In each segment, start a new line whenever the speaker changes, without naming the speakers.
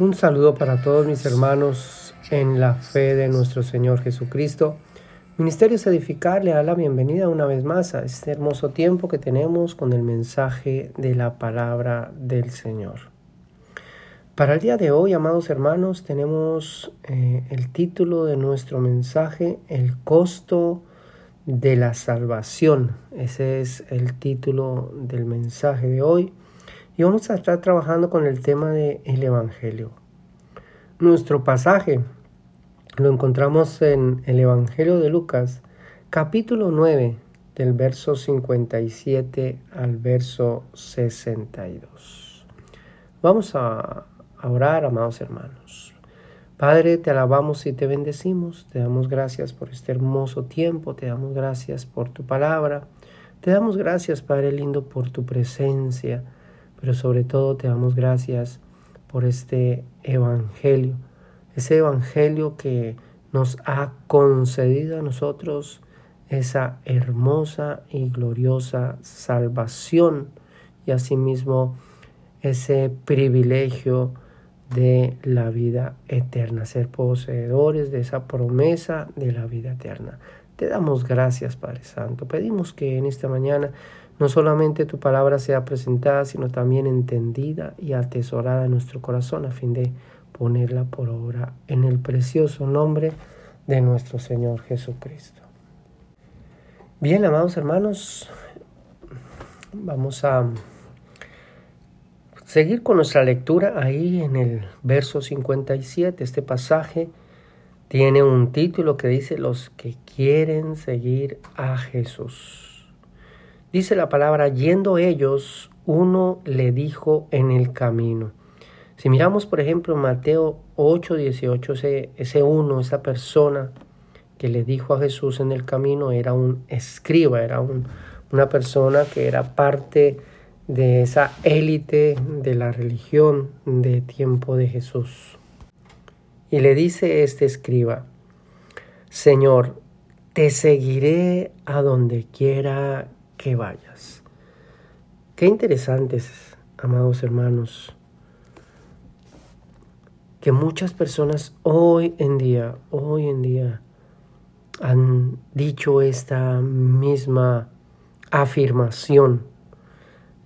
Un saludo para todos mis hermanos en la fe de nuestro Señor Jesucristo. Ministerios Edificar le da la bienvenida una vez más a este hermoso tiempo que tenemos con el mensaje de la palabra del Señor. Para el día de hoy, amados hermanos, tenemos eh, el título de nuestro mensaje, El costo de la salvación. Ese es el título del mensaje de hoy. Y vamos a estar trabajando con el tema del el Evangelio. Nuestro pasaje lo encontramos en el Evangelio de Lucas, capítulo 9, del verso 57 al verso 62. Vamos a orar, amados hermanos. Padre, te alabamos y te bendecimos, te damos gracias por este hermoso tiempo, te damos gracias por tu palabra, te damos gracias, Padre lindo, por tu presencia pero sobre todo te damos gracias por este Evangelio, ese Evangelio que nos ha concedido a nosotros esa hermosa y gloriosa salvación y asimismo ese privilegio de la vida eterna, ser poseedores de esa promesa de la vida eterna. Te damos gracias, Padre Santo. Pedimos que en esta mañana no solamente tu palabra sea presentada, sino también entendida y atesorada en nuestro corazón a fin de ponerla por obra en el precioso nombre de nuestro Señor Jesucristo. Bien, amados hermanos, vamos a seguir con nuestra lectura ahí en el verso 57. Este pasaje tiene un título que dice los que quieren seguir a Jesús. Dice la palabra, yendo ellos, uno le dijo en el camino. Si miramos, por ejemplo, Mateo 8, 18, ese, ese uno, esa persona que le dijo a Jesús en el camino era un escriba, era un, una persona que era parte de esa élite de la religión de tiempo de Jesús. Y le dice este escriba, Señor, te seguiré a donde quiera que vayas. Qué interesantes, amados hermanos, que muchas personas hoy en día, hoy en día, han dicho esta misma afirmación.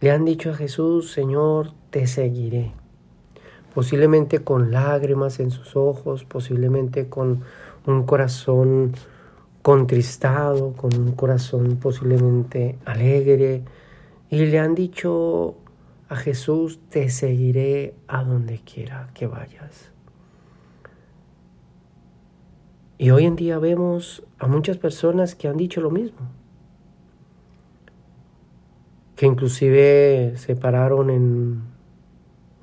Le han dicho a Jesús, Señor, te seguiré. Posiblemente con lágrimas en sus ojos, posiblemente con un corazón contristado, con un corazón posiblemente alegre, y le han dicho a Jesús, te seguiré a donde quiera que vayas. Y hoy en día vemos a muchas personas que han dicho lo mismo, que inclusive se pararon en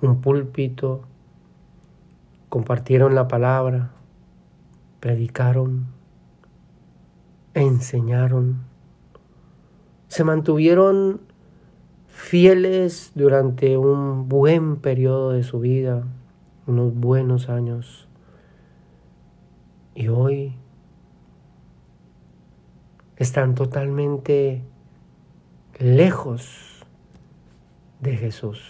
un púlpito, compartieron la palabra, predicaron, enseñaron, se mantuvieron fieles durante un buen periodo de su vida, unos buenos años. Y hoy están totalmente lejos de Jesús.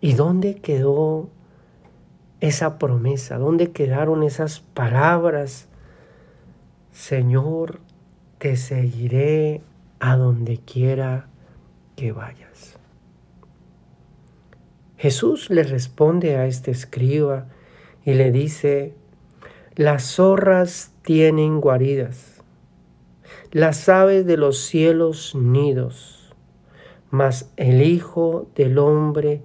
¿Y dónde quedó esa promesa? ¿Dónde quedaron esas palabras Señor, te seguiré a donde quiera que vayas. Jesús le responde a este escriba y le dice, las zorras tienen guaridas, las aves de los cielos nidos, mas el Hijo del Hombre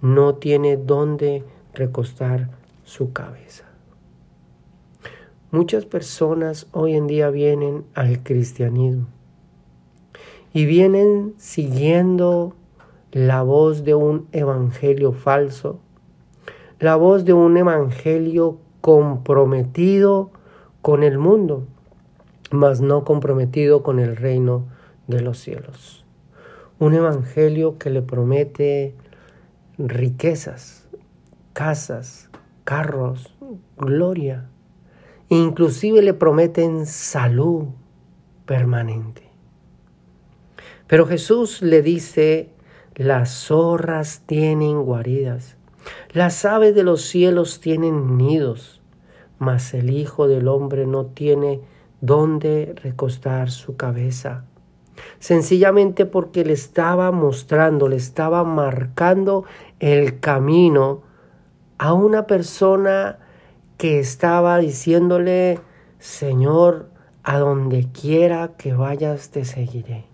no tiene dónde recostar su cabeza. Muchas personas hoy en día vienen al cristianismo y vienen siguiendo la voz de un evangelio falso, la voz de un evangelio comprometido con el mundo, mas no comprometido con el reino de los cielos. Un evangelio que le promete riquezas, casas, carros, gloria, Inclusive le prometen salud permanente. Pero Jesús le dice, las zorras tienen guaridas, Las aves de los cielos tienen nidos, mas el Hijo del Hombre no tiene dónde recostar su cabeza. Sencillamente porque le estaba mostrando, le estaba marcando el camino a una persona que estaba diciéndole, Señor, a donde quiera que vayas te seguiré.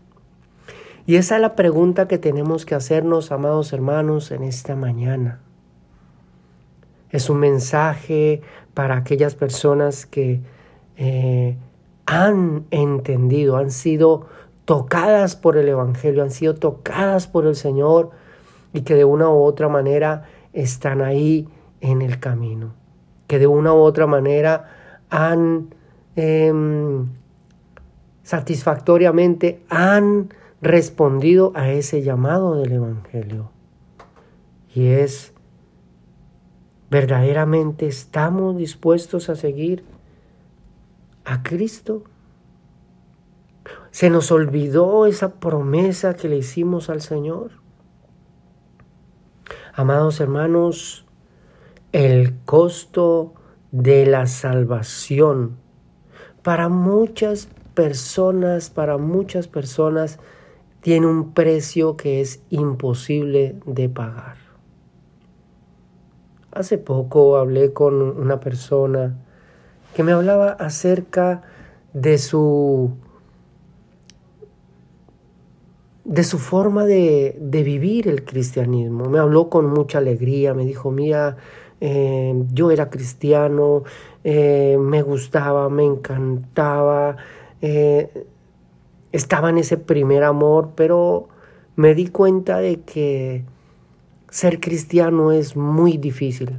Y esa es la pregunta que tenemos que hacernos, amados hermanos, en esta mañana. Es un mensaje para aquellas personas que eh, han entendido, han sido tocadas por el Evangelio, han sido tocadas por el Señor y que de una u otra manera están ahí en el camino, que de una u otra manera han em, satisfactoriamente han respondido a ese llamado del Evangelio. Y es ¿Verdaderamente estamos dispuestos a seguir a Cristo? ¿Se nos olvidó esa promesa que le hicimos al Señor? Amados hermanos, el costo de la salvación para muchas personas, para muchas personas, tiene un precio que es imposible de pagar. Hace poco hablé con una persona que me hablaba acerca de su de su forma de, vivir el cristianismo. Me habló con mucha alegría, me dijo, mira, eh, yo era cristiano, eh, me gustaba, me encantaba, eh, estaba en ese primer amor, pero me di cuenta de que ser cristiano es muy difícil.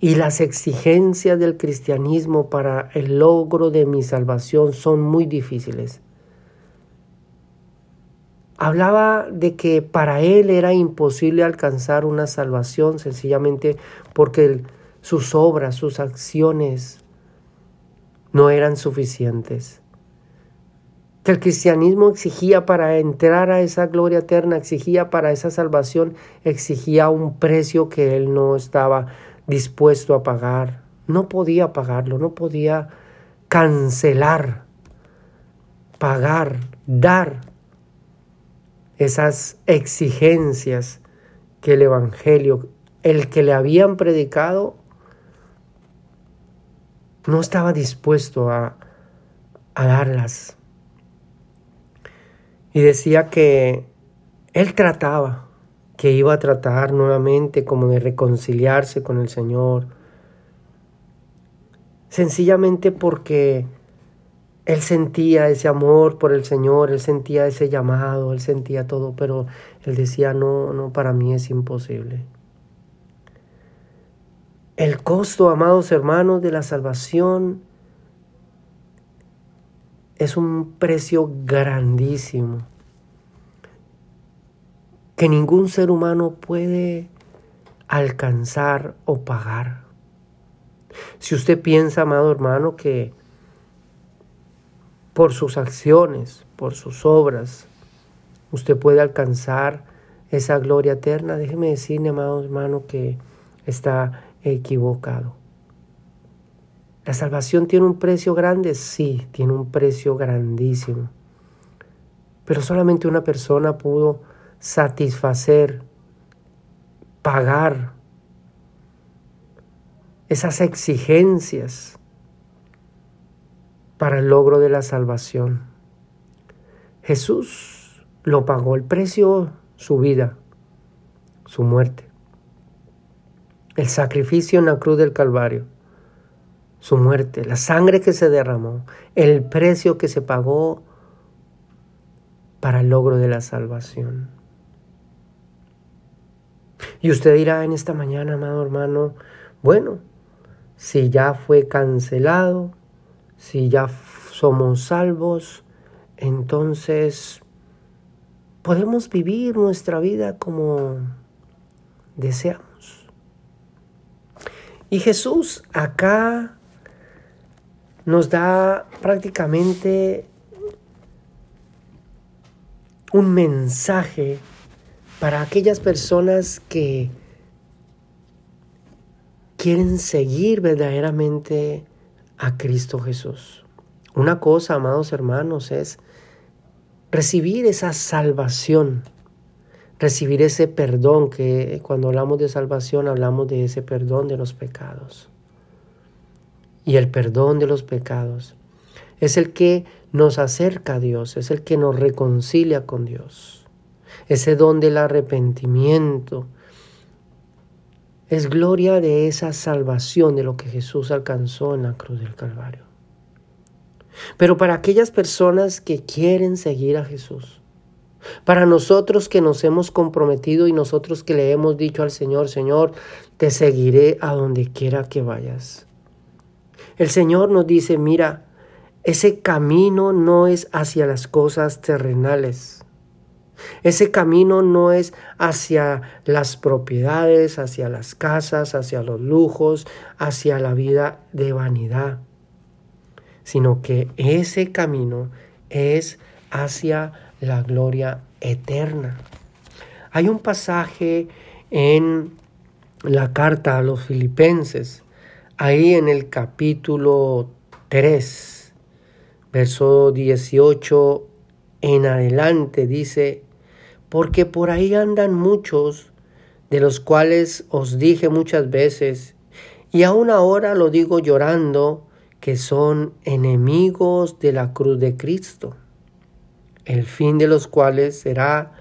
Y las exigencias del cristianismo para el logro de mi salvación son muy difíciles. Hablaba de que para él era imposible alcanzar una salvación sencillamente porque sus obras, sus acciones no eran suficientes que el cristianismo exigía para entrar a esa gloria eterna, exigía para esa salvación, exigía un precio que él no estaba dispuesto a pagar. No podía pagarlo, no podía cancelar, pagar, dar esas exigencias que el Evangelio, el que le habían predicado, no estaba dispuesto a, a darlas. Y decía que él trataba, que iba a tratar nuevamente como de reconciliarse con el Señor, sencillamente porque él sentía ese amor por el Señor, él sentía ese llamado, él sentía todo, pero él decía, no, no, para mí es imposible. El costo, amados hermanos, de la salvación es un precio grandísimo que ningún ser humano puede alcanzar o pagar. Si usted piensa, amado hermano, que por sus acciones, por sus obras, usted puede alcanzar esa gloria eterna, déjeme decirle, amado hermano, que está equivocado. ¿La salvación tiene un precio grande? Sí, tiene un precio grandísimo. Pero solamente una persona pudo satisfacer, pagar esas exigencias para el logro de la salvación. Jesús lo pagó el precio, su vida, su muerte, el sacrificio en la cruz del Calvario su muerte, la sangre que se derramó, el precio que se pagó para el logro de la salvación. Y usted dirá en esta mañana, amado hermano, bueno, si ya fue cancelado, si ya somos salvos, entonces podemos vivir nuestra vida como deseamos. Y Jesús acá nos da prácticamente un mensaje para aquellas personas que quieren seguir verdaderamente a Cristo Jesús. Una cosa, amados hermanos, es recibir esa salvación, recibir ese perdón, que cuando hablamos de salvación hablamos de ese perdón de los pecados. Y el perdón de los pecados es el que nos acerca a Dios, es el que nos reconcilia con Dios. Ese don del arrepentimiento es gloria de esa salvación de lo que Jesús alcanzó en la cruz del Calvario. Pero para aquellas personas que quieren seguir a Jesús, para nosotros que nos hemos comprometido y nosotros que le hemos dicho al Señor, Señor, te seguiré a donde quiera que vayas. El Señor nos dice, mira, ese camino no es hacia las cosas terrenales. Ese camino no es hacia las propiedades, hacia las casas, hacia los lujos, hacia la vida de vanidad, sino que ese camino es hacia la gloria eterna. Hay un pasaje en la carta a los filipenses, ahí en el capítulo 3, verso 18 en adelante, dice, porque por ahí andan muchos, de los cuales os dije muchas veces, y aún ahora lo digo llorando, que son enemigos de la cruz de Cristo, el fin de los cuales será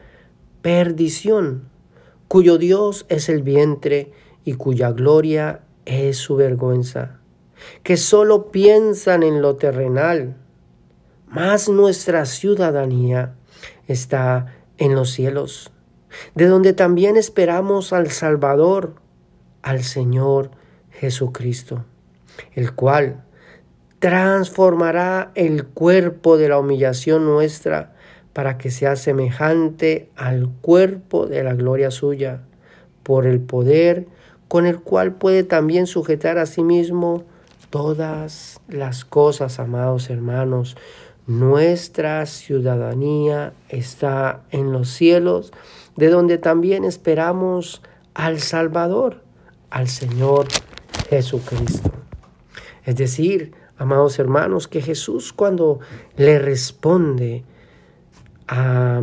perdición, cuyo Dios es el vientre y cuya gloria es su vergüenza, que solo piensan en lo terrenal, mas nuestra ciudadanía está en los cielos, de donde también esperamos al Salvador, al Señor Jesucristo, el cual transformará el cuerpo de la humillación nuestra para que sea semejante al cuerpo de la gloria suya, por el poder con el cual puede también sujetar a sí mismo todas las cosas, amados hermanos. Nuestra ciudadanía está en los cielos, de donde también esperamos al Salvador, al Señor Jesucristo. Es decir, amados hermanos, que Jesús cuando le responde a,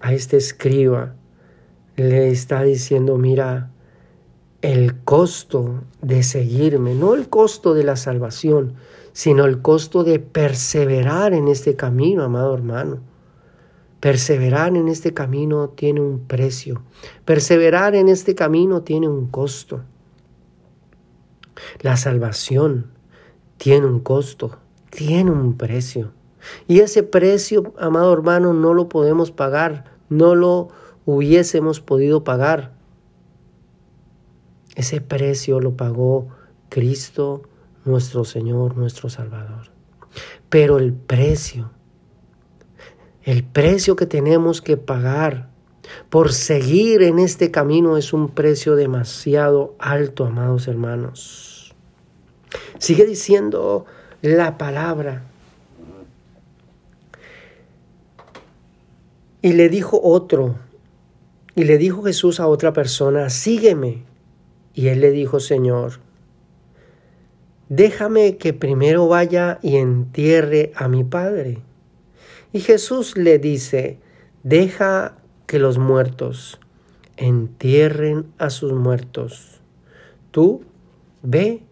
a este escriba, le está diciendo, mira, el costo de seguirme, no el costo de la salvación, sino el costo de perseverar en este camino, amado hermano. Perseverar en este camino tiene un precio. Perseverar en este camino tiene un costo. La salvación tiene un costo, tiene un precio. Y ese precio, amado hermano, no lo podemos pagar, no lo hubiésemos podido pagar. Ese precio lo pagó Cristo nuestro Señor, nuestro Salvador. Pero el precio, el precio que tenemos que pagar por seguir en este camino es un precio demasiado alto, amados hermanos. Sigue diciendo la palabra. Y le dijo otro, y le dijo Jesús a otra persona, sígueme. Y él le dijo, Señor, déjame que primero vaya y entierre a mi padre. Y Jesús le dice, deja que los muertos entierren a sus muertos. Tú ve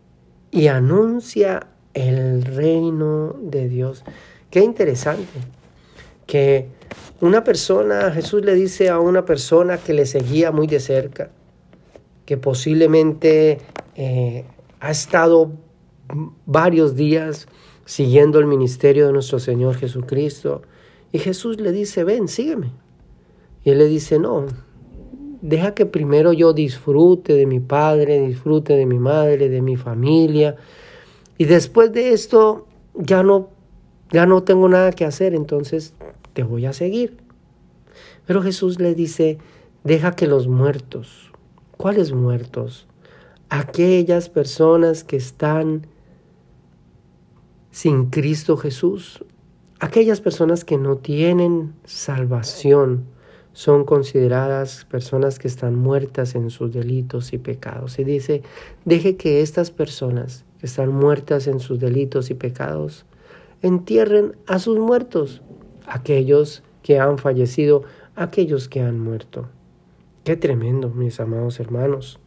y anuncia el reino de Dios. Qué interesante que una persona, Jesús le dice a una persona que le seguía muy de cerca, que posiblemente eh, ha estado varios días siguiendo el ministerio de nuestro Señor Jesucristo. Y Jesús le dice, ven, sígueme. Y él le dice, no, deja que primero yo disfrute de mi padre, disfrute de mi madre, de mi familia. Y después de esto ya no, ya no tengo nada que hacer, entonces te voy a seguir. Pero Jesús le dice, deja que los muertos, ¿cuáles muertos? Aquellas personas que están sin Cristo Jesús. Aquellas personas que no tienen salvación son consideradas personas que están muertas en sus delitos y pecados. Y dice, deje que estas personas que están muertas en sus delitos y pecados entierren a sus muertos, aquellos que han fallecido, aquellos que han muerto. Qué tremendo, mis amados hermanos.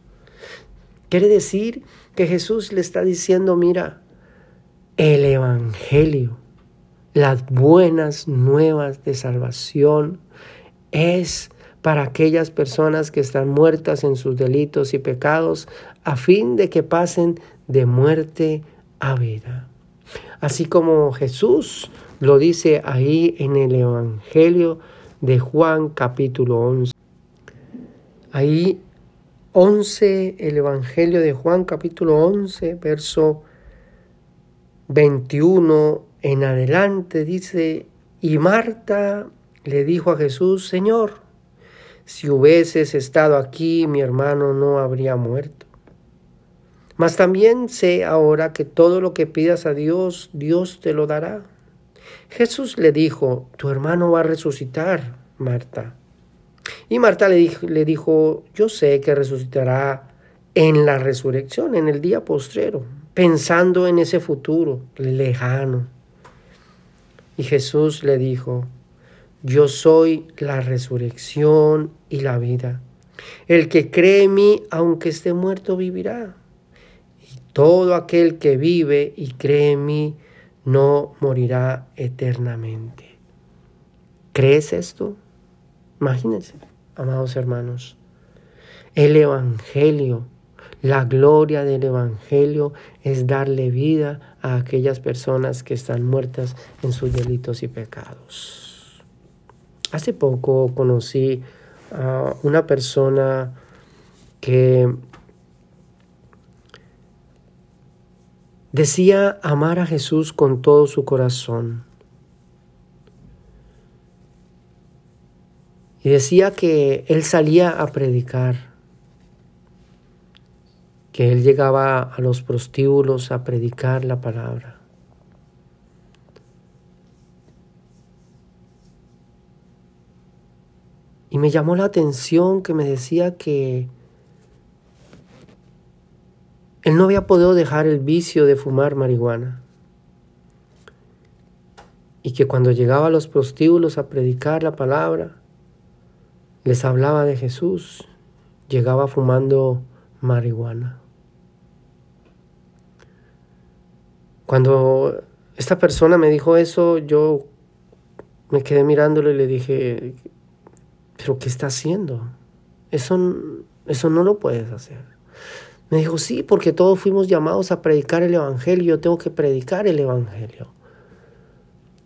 Quiere decir que Jesús le está diciendo, mira, el Evangelio, las buenas nuevas de salvación es para aquellas personas que están muertas en sus delitos y pecados, a fin de que pasen de muerte a vida. Así como Jesús lo dice ahí en el Evangelio de Juan capítulo 11. Ahí 11, el Evangelio de Juan capítulo 11, verso 21 en adelante dice, y Marta le dijo a Jesús, Señor, si hubieses estado aquí, mi hermano no habría muerto. Mas también sé ahora que todo lo que pidas a Dios, Dios te lo dará. Jesús le dijo, tu hermano va a resucitar, Marta. Y Marta le dijo, le dijo, yo sé que resucitará en la resurrección, en el día postrero, pensando en ese futuro lejano. Y Jesús le dijo, yo soy la resurrección y la vida. El que cree en mí, aunque esté muerto, vivirá. Y todo aquel que vive y cree en mí, no morirá eternamente. ¿Crees esto? Imagínense, amados hermanos, el Evangelio, la gloria del Evangelio es darle vida a aquellas personas que están muertas en sus delitos y pecados. Hace poco conocí a una persona que decía amar a Jesús con todo su corazón Y decía que él salía a predicar, que él llegaba a los prostíbulos a predicar la palabra. Y me llamó la atención que me decía que él no había podido dejar el vicio de fumar marihuana. Y que cuando llegaba a los prostíbulos a predicar la palabra, les hablaba de Jesús, llegaba fumando marihuana. Cuando esta persona me dijo eso, yo me quedé mirándole y le dije, pero ¿qué está haciendo? Eso, eso no lo puedes hacer. Me dijo, sí, porque todos fuimos llamados a predicar el Evangelio, yo tengo que predicar el Evangelio.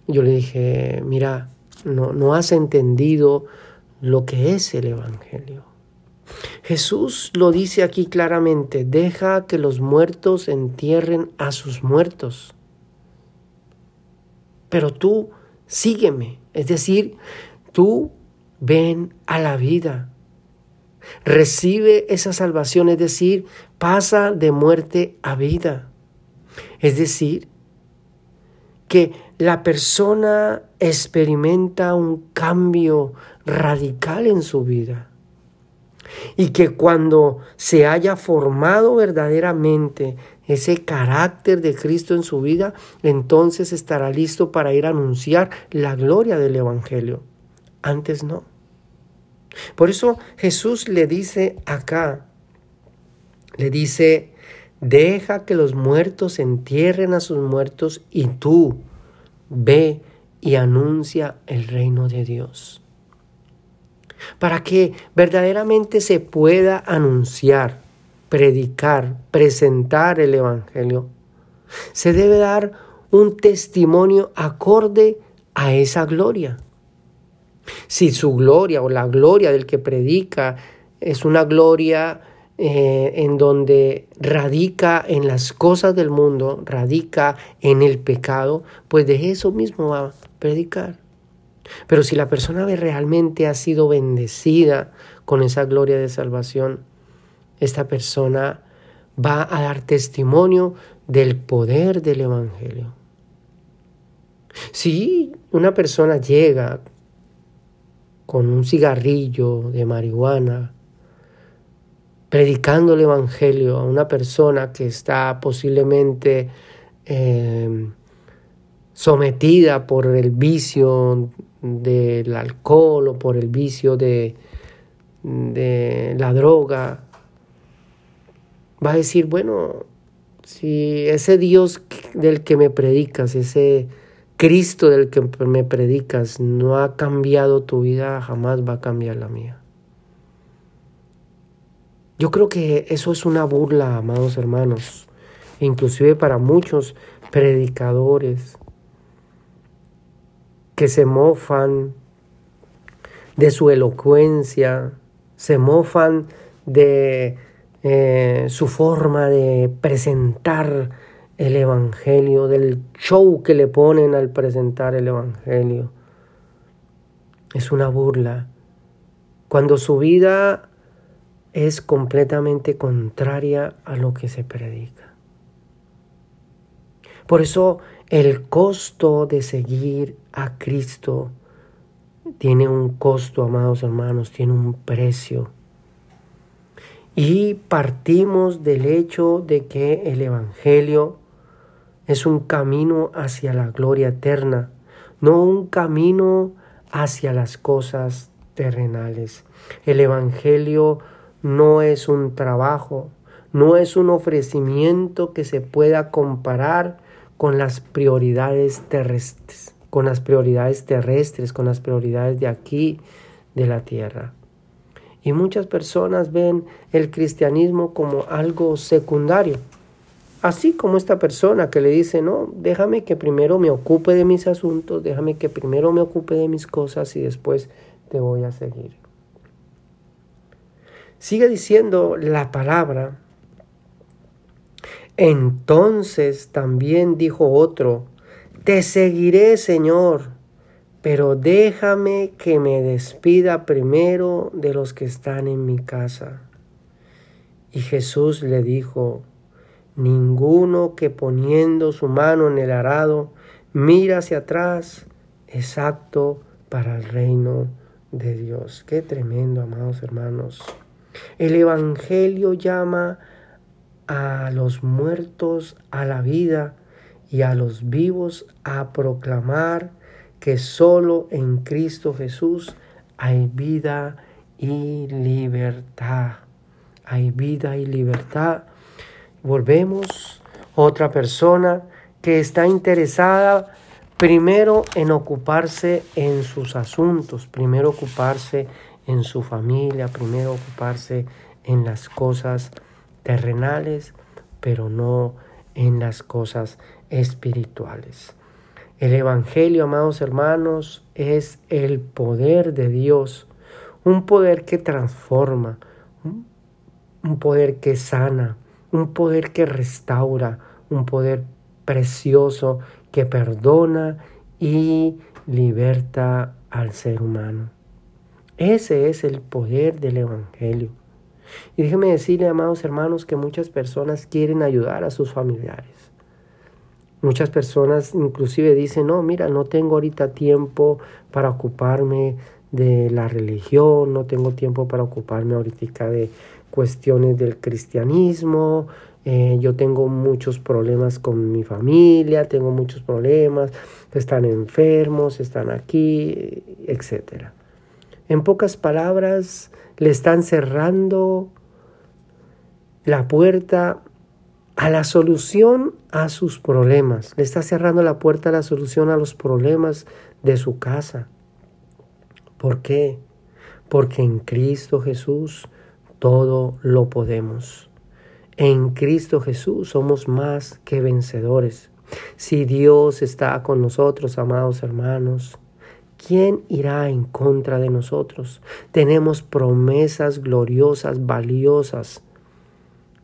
Yo le dije, mira, no, no has entendido lo que es el Evangelio. Jesús lo dice aquí claramente, deja que los muertos entierren a sus muertos. Pero tú sígueme, es decir, tú ven a la vida. Recibe esa salvación, es decir, pasa de muerte a vida. Es decir, que la persona experimenta un cambio radical en su vida. Y que cuando se haya formado verdaderamente ese carácter de Cristo en su vida, entonces estará listo para ir a anunciar la gloria del Evangelio. Antes no. Por eso Jesús le dice acá, le dice, deja que los muertos entierren a sus muertos y tú ve y anuncia el reino de Dios para que verdaderamente se pueda anunciar, predicar, presentar el Evangelio. Se debe dar un testimonio acorde a esa gloria. Si su gloria o la gloria del que predica es una gloria eh, en donde radica en las cosas del mundo, radica en el pecado, pues de eso mismo va a predicar. Pero si la persona realmente ha sido bendecida con esa gloria de salvación, esta persona va a dar testimonio del poder del Evangelio. Si una persona llega con un cigarrillo de marihuana, predicando el Evangelio a una persona que está posiblemente eh, sometida por el vicio del alcohol o por el vicio de, de la droga, va a decir, bueno, si ese Dios del que me predicas, ese Cristo del que me predicas no ha cambiado tu vida, jamás va a cambiar la mía. Yo creo que eso es una burla, amados hermanos, inclusive para muchos predicadores que se mofan de su elocuencia, se mofan de eh, su forma de presentar el Evangelio, del show que le ponen al presentar el Evangelio. Es una burla. Cuando su vida es completamente contraria a lo que se predica. Por eso el costo de seguir a Cristo tiene un costo, amados hermanos, tiene un precio. Y partimos del hecho de que el Evangelio es un camino hacia la gloria eterna, no un camino hacia las cosas terrenales. El Evangelio no es un trabajo, no es un ofrecimiento que se pueda comparar con las prioridades terrestres, con las prioridades terrestres, con las prioridades de aquí, de la tierra. Y muchas personas ven el cristianismo como algo secundario. Así como esta persona que le dice, no, déjame que primero me ocupe de mis asuntos, déjame que primero me ocupe de mis cosas y después te voy a seguir. Sigue diciendo la palabra. Entonces también dijo otro, te seguiré, Señor, pero déjame que me despida primero de los que están en mi casa. Y Jesús le dijo, Ninguno que poniendo su mano en el arado mira hacia atrás es apto para el reino de Dios. Qué tremendo, amados hermanos. El Evangelio llama a los muertos a la vida y a los vivos a proclamar que solo en Cristo Jesús hay vida y libertad. Hay vida y libertad Volvemos, otra persona que está interesada primero en ocuparse en sus asuntos, primero ocuparse en su familia, primero ocuparse en las cosas terrenales, pero no en las cosas espirituales. El Evangelio, amados hermanos, es el poder de Dios, un poder que transforma, un poder que sana, un poder que restaura, un poder precioso que perdona y liberta al ser humano. Ese es el poder del Evangelio. Y déjeme decirle, amados hermanos, que muchas personas quieren ayudar a sus familiares. Muchas personas inclusive dicen, no, mira, no tengo ahorita tiempo para ocuparme de la religión, no tengo tiempo para ocuparme ahorita de cuestiones del cristianismo, eh, yo tengo muchos problemas con mi familia, tengo muchos problemas, están enfermos, están aquí, etc. En pocas palabras, le están cerrando la puerta a la solución a sus problemas, le está cerrando la puerta a la solución a los problemas de su casa. ¿Por qué? Porque en Cristo Jesús todo lo podemos. En Cristo Jesús somos más que vencedores. Si Dios está con nosotros, amados hermanos, ¿quién irá en contra de nosotros? Tenemos promesas gloriosas, valiosas,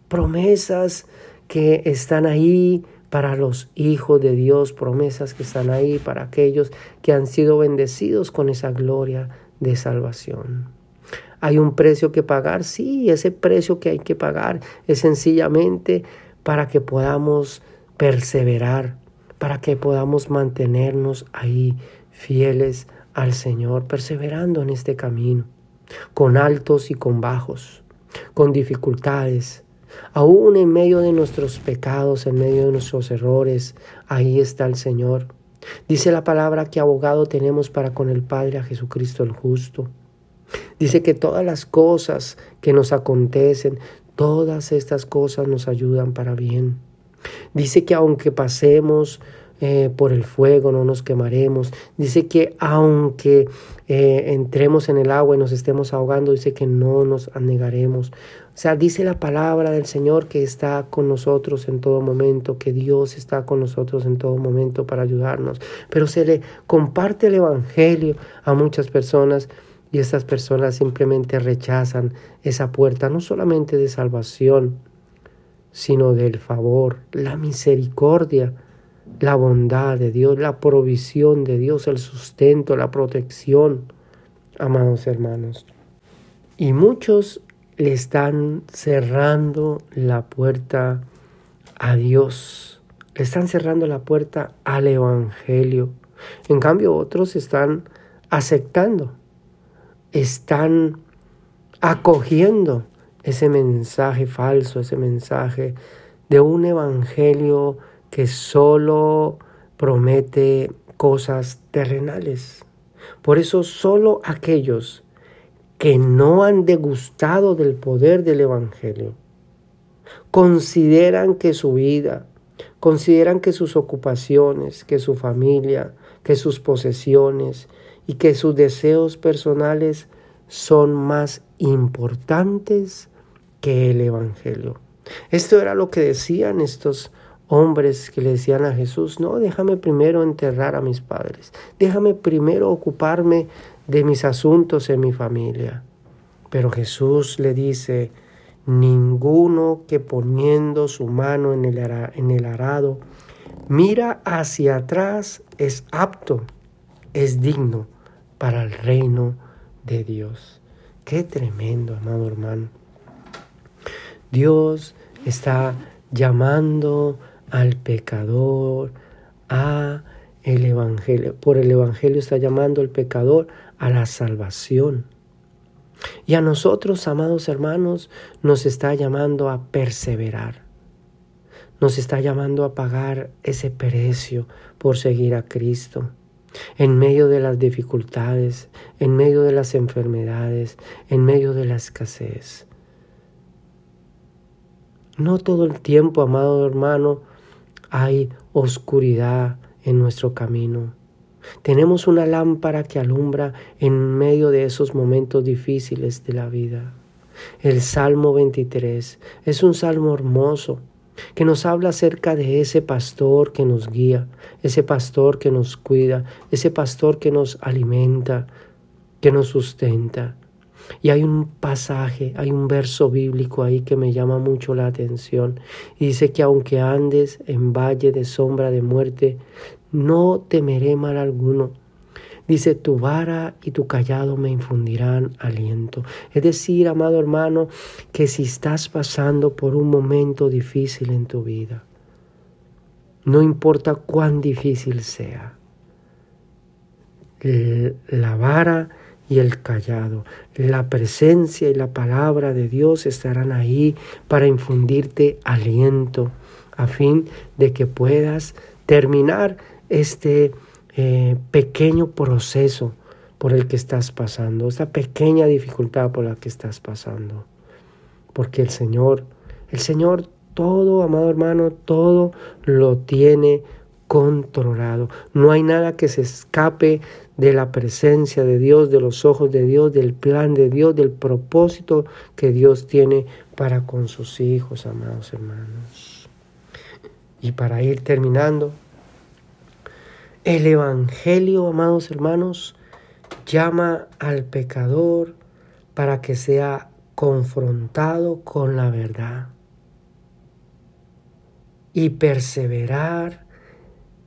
promesas que están ahí para los hijos de Dios, promesas que están ahí para aquellos que han sido bendecidos con esa gloria de salvación. Hay un precio que pagar, sí, ese precio que hay que pagar es sencillamente para que podamos perseverar, para que podamos mantenernos ahí fieles al Señor, perseverando en este camino, con altos y con bajos, con dificultades, aún en medio de nuestros pecados, en medio de nuestros errores, ahí está el Señor. Dice la palabra que abogado tenemos para con el Padre a Jesucristo el justo. Dice que todas las cosas que nos acontecen, todas estas cosas nos ayudan para bien. Dice que aunque pasemos eh, por el fuego no nos quemaremos. Dice que aunque eh, entremos en el agua y nos estemos ahogando, dice que no nos anegaremos. O sea, dice la palabra del Señor que está con nosotros en todo momento, que Dios está con nosotros en todo momento para ayudarnos. Pero se le comparte el Evangelio a muchas personas y estas personas simplemente rechazan esa puerta, no solamente de salvación, sino del favor, la misericordia, la bondad de Dios, la provisión de Dios, el sustento, la protección, amados hermanos. Y muchos le están cerrando la puerta a Dios, le están cerrando la puerta al Evangelio. En cambio, otros están aceptando, están acogiendo ese mensaje falso, ese mensaje de un Evangelio que solo promete cosas terrenales. Por eso solo aquellos que no han degustado del poder del Evangelio, consideran que su vida, consideran que sus ocupaciones, que su familia, que sus posesiones y que sus deseos personales son más importantes que el Evangelio. Esto era lo que decían estos hombres que le decían a Jesús, no, déjame primero enterrar a mis padres, déjame primero ocuparme de mis asuntos en mi familia. Pero Jesús le dice, ninguno que poniendo su mano en el, en el arado mira hacia atrás es apto, es digno para el reino de Dios. Qué tremendo, amado hermano. Dios está llamando al pecador a el evangelio. Por el evangelio está llamando al pecador a la salvación. Y a nosotros, amados hermanos, nos está llamando a perseverar. Nos está llamando a pagar ese precio por seguir a Cristo. En medio de las dificultades, en medio de las enfermedades, en medio de la escasez. No todo el tiempo, amado hermano, hay oscuridad en nuestro camino. Tenemos una lámpara que alumbra en medio de esos momentos difíciles de la vida. El Salmo 23 es un salmo hermoso que nos habla acerca de ese pastor que nos guía, ese pastor que nos cuida, ese pastor que nos alimenta, que nos sustenta. Y hay un pasaje, hay un verso bíblico ahí que me llama mucho la atención. Dice que aunque andes en valle de sombra de muerte, no temeré mal alguno. Dice, tu vara y tu callado me infundirán aliento. Es decir, amado hermano, que si estás pasando por un momento difícil en tu vida, no importa cuán difícil sea, la vara y el callado. La presencia y la palabra de Dios estarán ahí para infundirte aliento a fin de que puedas terminar este eh, pequeño proceso por el que estás pasando, esta pequeña dificultad por la que estás pasando. Porque el Señor, el Señor todo, amado hermano, todo lo tiene controlado. No hay nada que se escape de la presencia de Dios, de los ojos de Dios, del plan de Dios, del propósito que Dios tiene para con sus hijos, amados hermanos. Y para ir terminando, el Evangelio, amados hermanos, llama al pecador para que sea confrontado con la verdad y perseverar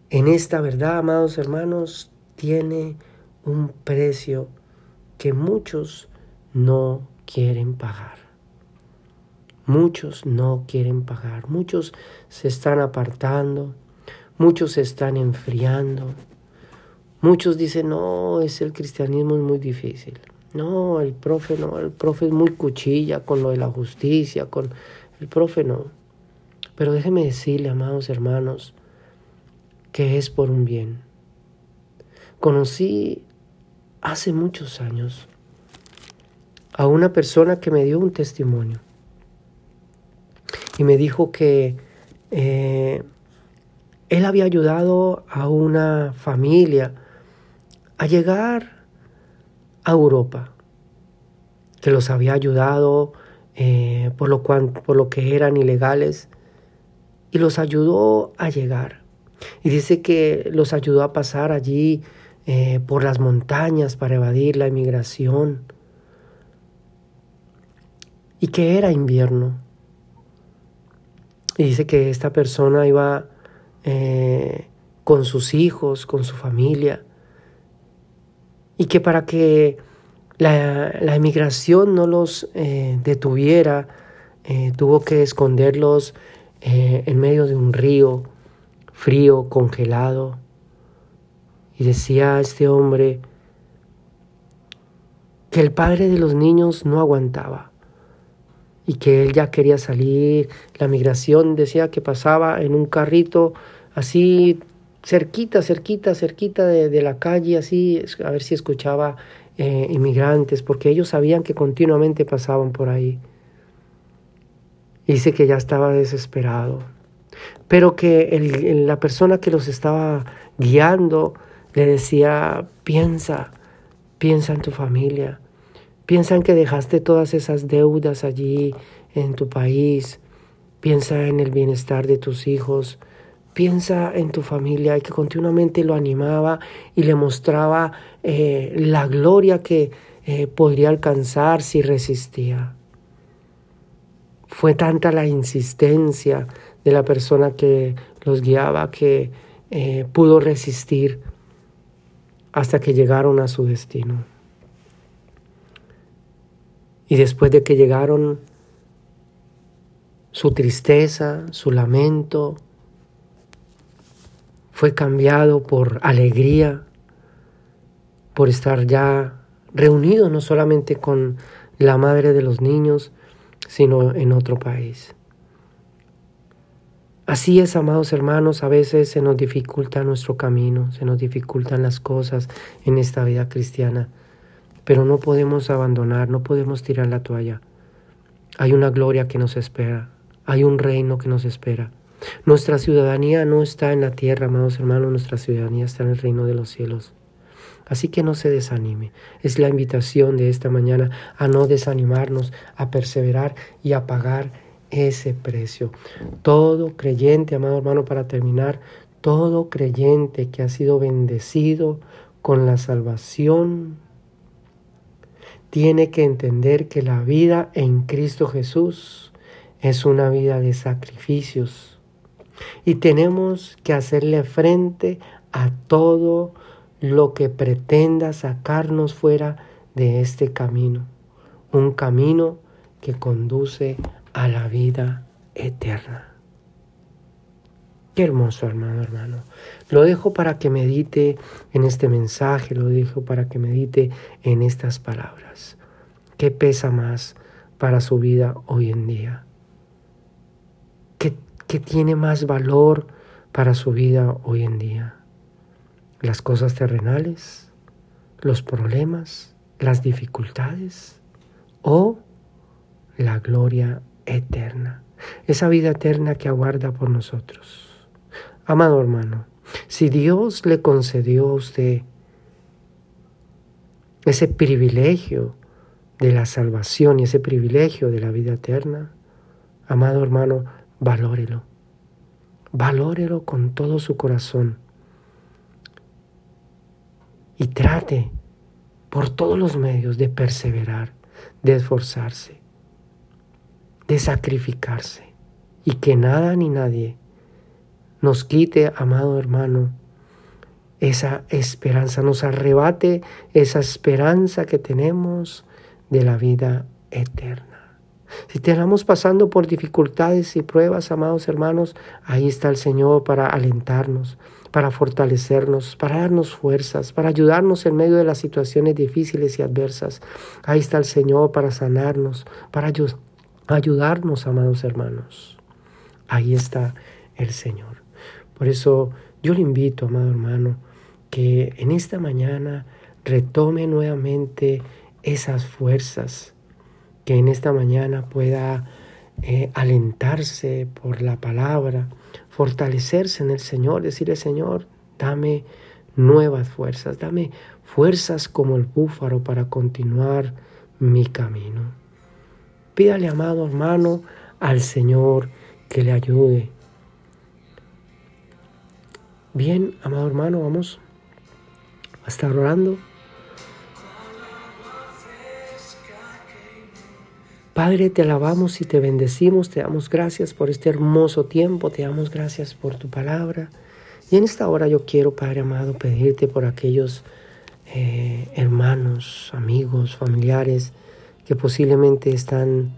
en esta verdad, amados hermanos, tiene un precio que muchos no quieren pagar. Muchos no quieren pagar, muchos se están apartando, muchos se están enfriando, Muchos dicen, no, es el cristianismo es muy difícil. No, el profe no, el profe es muy cuchilla con lo de la justicia, con el profe no. Pero déjeme decirle, amados hermanos, que es por un bien. Conocí hace muchos años a una persona que me dio un testimonio y me dijo que eh, él había ayudado a una familia a llegar a Europa, que los había ayudado eh, por, lo por lo que eran ilegales y los ayudó a llegar. Y dice que los ayudó a pasar allí eh, por las montañas para evadir la inmigración y que era invierno. Y dice que esta persona iba eh, con sus hijos, con su familia, y que para que la, la emigración no los eh, detuviera, tuvo que esconderlos en medio de un río frío, congelado. Y decía este hombre que el padre de los niños no aguantaba y que él ya quería salir. La migración decía que pasaba en un carrito así cerquita, cerquita, cerquita de, la calle, así, a ver si escuchaba eh, inmigrantes, porque ellos sabían que continuamente pasaban por ahí. Dice que ya estaba desesperado, pero que la persona que los estaba guiando le decía, piensa, piensa en tu familia, Piensa que dejaste todas esas deudas allí en tu país. Piensa en el bienestar de tus hijos. Piensa en tu familia y que continuamente lo animaba y le mostraba eh, la gloria que eh, podría alcanzar si resistía. Fue tanta la insistencia de la persona que los guiaba que eh, pudo resistir hasta que llegaron a su destino. Y después de que llegaron, su tristeza, su lamento, fue cambiado por alegría, por estar ya reunido no solamente con la madre de los niños, sino en otro país. Así es, amados hermanos, a veces se nos dificulta nuestro camino, se nos dificultan las cosas en esta vida cristiana. Pero no podemos abandonar, no podemos tirar la toalla. Hay una gloria que nos espera, hay un reino que nos espera. Nuestra ciudadanía no está en la tierra, amados hermanos, nuestra ciudadanía está en el reino de los cielos. Así que no se desanime. Es la invitación de esta mañana a no desanimarnos, a perseverar y a pagar ese precio. Todo creyente, amado hermano, para terminar, todo creyente que ha sido bendecido con la salvación tiene que entender que la vida en Cristo Jesús es una vida de sacrificios y tenemos que hacerle frente a todo lo que pretenda sacarnos fuera de este camino, un camino que conduce a la vida eterna. Qué hermoso, hermano, hermano. Lo dejo para que medite en este mensaje, lo dejo para que medite en estas palabras. ¿Qué pesa más para su vida hoy en día? ¿Qué, qué tiene más valor para su vida hoy en día? ¿Las cosas terrenales? ¿Los problemas? ¿Las dificultades? ¿O la gloria eterna? Esa vida eterna que aguarda por nosotros. Amado hermano, si Dios le concedió a usted ese privilegio de la salvación y ese privilegio de la vida eterna, amado hermano, valórelo. Valórelo con todo su corazón. Y trate por todos los medios de perseverar, de esforzarse, de sacrificarse. Y que nada ni nadie nos quite, amado hermano, esa esperanza, nos arrebate esa esperanza que tenemos de la vida eterna. Si estamos pasando por dificultades y pruebas, amados hermanos, ahí está el Señor para alentarnos, para fortalecernos, para darnos fuerzas, para ayudarnos en medio de las situaciones difíciles y adversas. Ahí está el Señor para sanarnos, para ayudarnos, amados hermanos. Ahí está el Señor. Por eso yo le invito, amado hermano, que en esta mañana retome nuevamente esas fuerzas, que en esta mañana pueda eh, alentarse por la palabra, fortalecerse en el Señor, decirle, Señor, dame nuevas fuerzas, dame fuerzas como el búfalo para continuar mi camino. Pídale, amado hermano, al Señor que le ayude. Bien, amado hermano, vamos a estar orando. Padre, te alabamos y te bendecimos, te damos gracias por este hermoso tiempo, te damos gracias por tu palabra. Y en esta hora yo quiero, Padre amado, pedirte por aquellos eh, hermanos, amigos, familiares que posiblemente están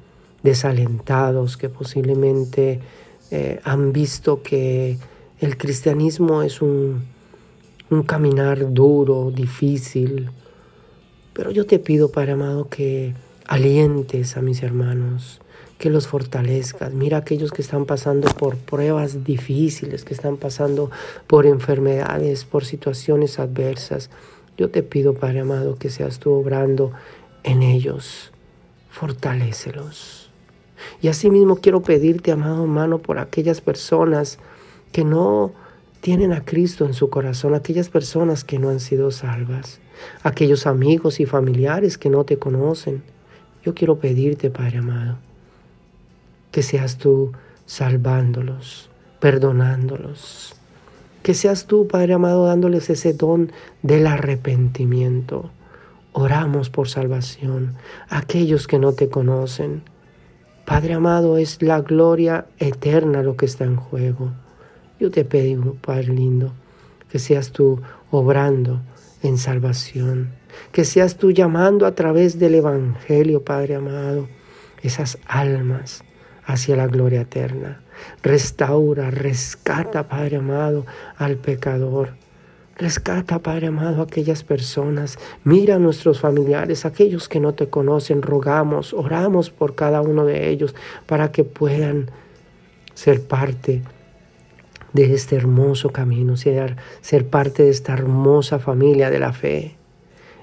desalentados, que posiblemente eh, han visto que el cristianismo es un, un caminar duro, difícil. Pero yo te pido, Padre amado, que alientes a mis hermanos, que los fortalezcas. Mira aquellos que están pasando por pruebas difíciles, que están pasando por enfermedades, por situaciones adversas. Yo te pido, Padre amado, que seas tú obrando en ellos. Fortalécelos. Y asimismo quiero pedirte, amado hermano, por aquellas personas que no tienen a Cristo en su corazón, aquellas personas que no han sido salvas, aquellos amigos y familiares que no te conocen, yo quiero pedirte, Padre amado, que seas tú salvándolos, perdonándolos. Que seas tú, Padre amado, dándoles ese don del arrepentimiento. Oramos por salvación aquellos que no te conocen. Padre amado, es la gloria eterna lo que está en juego. Yo te pido, Padre lindo, que seas tú obrando en salvación que seas tú llamando a través del Evangelio, Padre amado, esas almas hacia la gloria eterna. Restaura, rescata, Padre amado, al pecador. Rescata, Padre amado, a aquellas personas. Mira a nuestros familiares, aquellos que no te conocen. Rogamos, oramos por cada uno de ellos para que puedan ser parte de este hermoso camino, ser, ser parte de esta hermosa familia de la fe.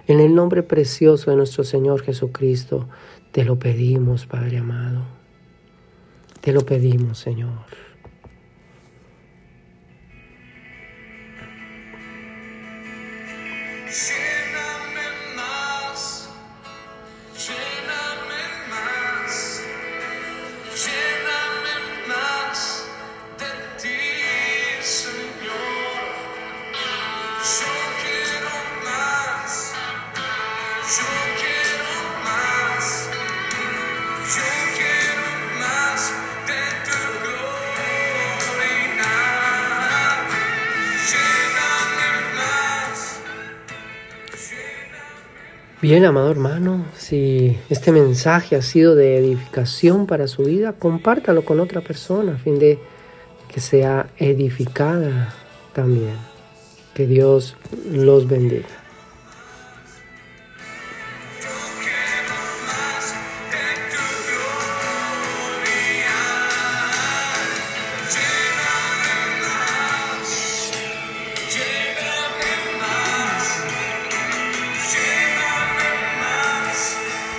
En el nombre precioso de nuestro Señor Jesucristo, te lo pedimos, Padre amado. Te lo pedimos, Señor. Share Bien, amado hermano, si este mensaje ha sido de edificación para su vida, compártalo con otra persona a fin de que sea edificada también. Que Dios los bendiga.